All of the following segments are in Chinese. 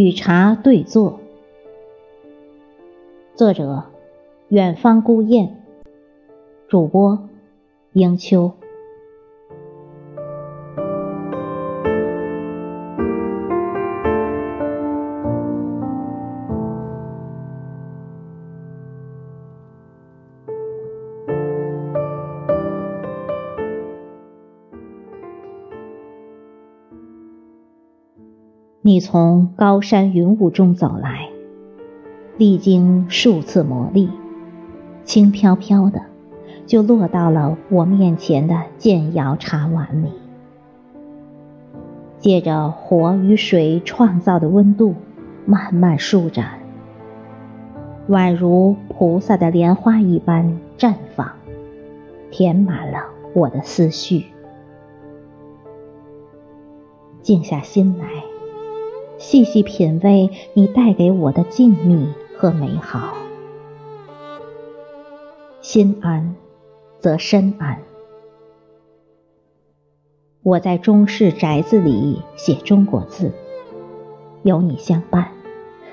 与茶对坐，作者：远方孤雁，主播：英秋。你从高山云雾中走来，历经数次磨砺，轻飘飘的就落到了我面前的建窑茶碗里。借着火与水创造的温度，慢慢舒展，宛如菩萨的莲花一般绽放，填满了我的思绪。静下心来。细细品味你带给我的静谧和美好，心安则身安。我在中式宅子里写中国字，有你相伴，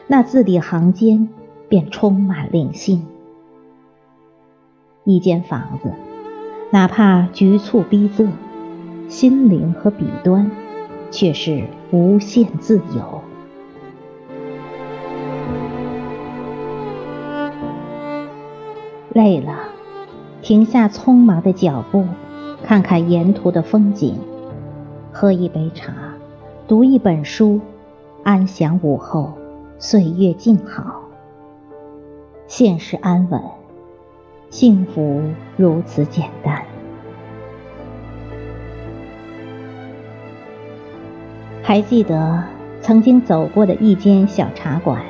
那字里行间便充满灵性。一间房子，哪怕局促逼仄，心灵和笔端。却是无限自由。累了，停下匆忙的脚步，看看沿途的风景，喝一杯茶，读一本书，安享午后，岁月静好。现实安稳，幸福如此简单。还记得曾经走过的一间小茶馆，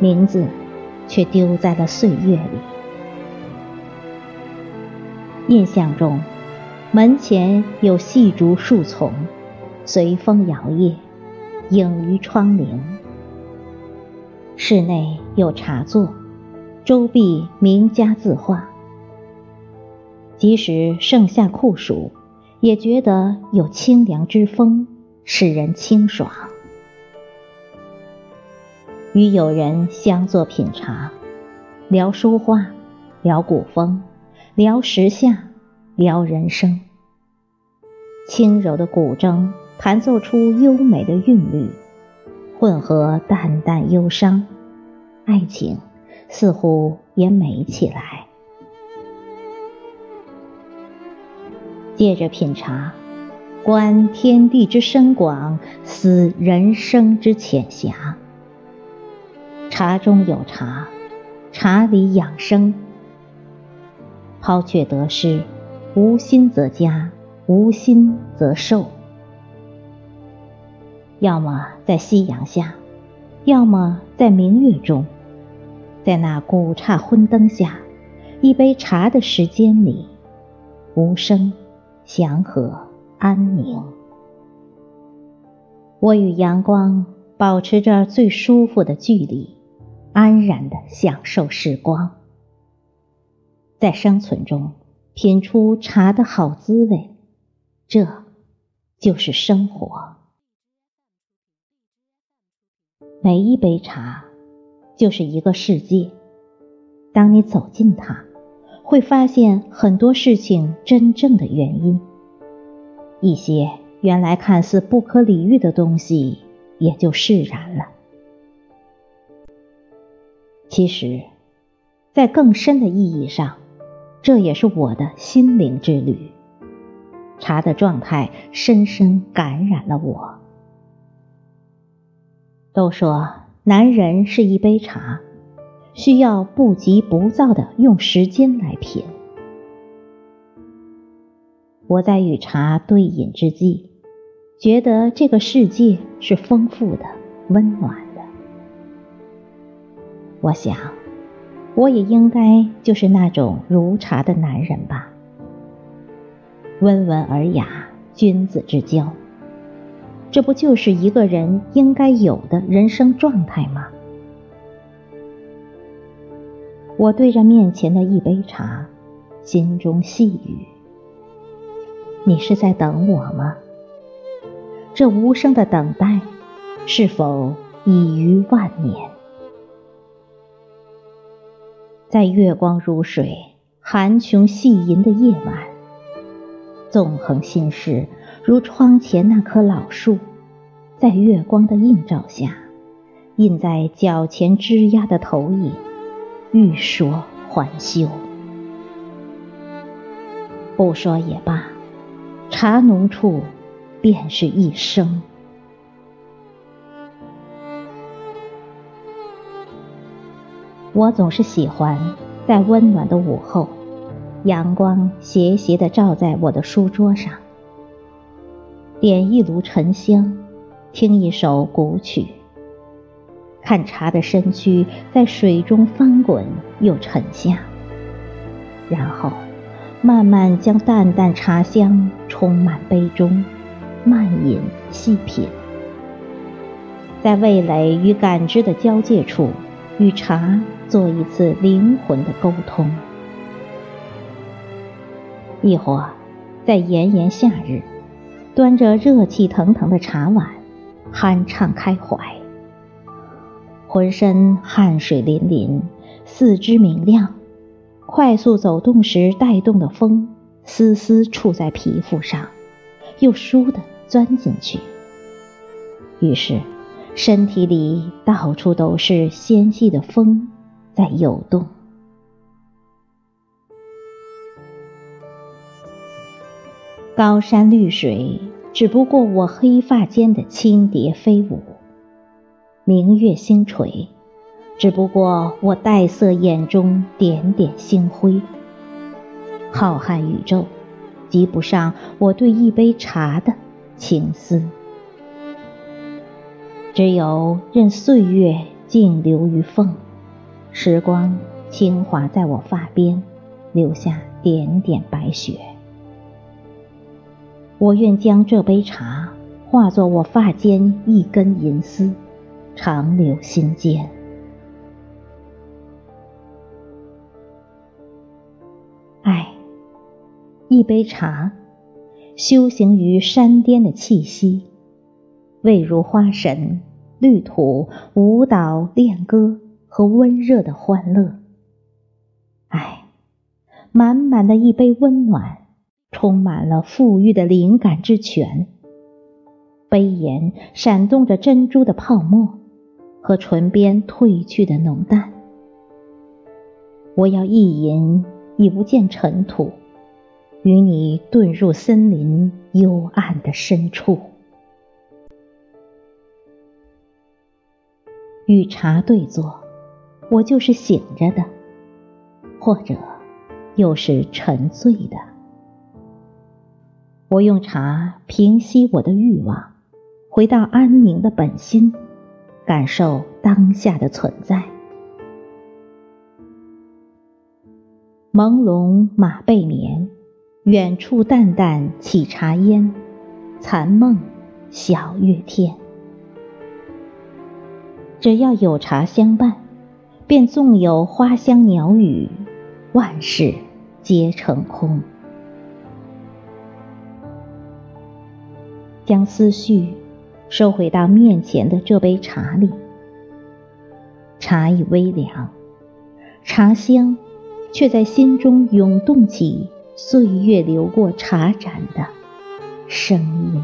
名字却丢在了岁月里。印象中，门前有细竹树丛，随风摇曳，影于窗棂。室内有茶座，周壁名家字画。即使盛夏酷暑，也觉得有清凉之风。使人清爽。与友人相坐品茶，聊书画，聊古风，聊时下，聊人生。轻柔的古筝弹奏出优美的韵律，混合淡淡忧伤，爱情似乎也美起来。借着品茶。观天地之深广，思人生之浅狭。茶中有茶，茶里养生。抛却得失，无心则加，无心则寿。要么在夕阳下，要么在明月中，在那古刹昏灯下，一杯茶的时间里，无声，祥和。安宁，我与阳光保持着最舒服的距离，安然的享受时光，在生存中品出茶的好滋味，这就是生活。每一杯茶就是一个世界，当你走进它，会发现很多事情真正的原因。一些原来看似不可理喻的东西，也就释然了。其实，在更深的意义上，这也是我的心灵之旅。茶的状态深深感染了我。都说男人是一杯茶，需要不急不躁的用时间来品。我在与茶对饮之际，觉得这个世界是丰富的、温暖的。我想，我也应该就是那种如茶的男人吧。温文尔雅，君子之交，这不就是一个人应该有的人生状态吗？我对着面前的一杯茶，心中细语。你是在等我吗？这无声的等待，是否已于万年。在月光如水、寒琼细吟的夜晚，纵横心事，如窗前那棵老树，在月光的映照下，印在脚前枝桠的投影，欲说还休。不说也罢，茶浓处，便是一生。我总是喜欢在温暖的午后，阳光斜斜地照在我的书桌上，点一炉沉香，听一首古曲，看茶的身躯在水中翻滚又沉下，然后。慢慢将淡淡茶香充满杯中，慢饮细品，在味蕾与感知的交界处，与茶做一次灵魂的沟通。亦或，在炎炎夏日，端着热气腾腾的茶碗，酣畅开怀，浑身汗水淋淋，四肢明亮。快速走动时带动的风，丝丝触在皮肤上，又倏地钻进去。于是，身体里到处都是纤细的风在游动。高山绿水，只不过我黑发间的轻蝶飞舞；明月星垂。只不过我黛色眼中点点星辉，浩瀚宇宙及不上我对一杯茶的情思。只有任岁月静留于风，时光轻划在我发边，留下点点白雪。我愿将这杯茶化作我发间一根银丝，长留心间。一杯茶，修行于山巅的气息，味如花神、绿土、舞蹈、恋歌和温热的欢乐。唉，满满的一杯温暖，充满了富裕的灵感之泉。杯沿闪动着珍珠的泡沫，和唇边褪去的浓淡。我要一饮，已不见尘土。与你遁入森林幽暗的深处，与茶对坐，我就是醒着的，或者又是沉醉的。我用茶平息我的欲望，回到安宁的本心，感受当下的存在。朦胧马背眠。远处淡淡起茶烟，残梦晓月天。只要有茶相伴，便纵有花香鸟语，万事皆成空。将思绪收回到面前的这杯茶里，茶已微凉，茶香却在心中涌动起。岁月流过茶盏的声音。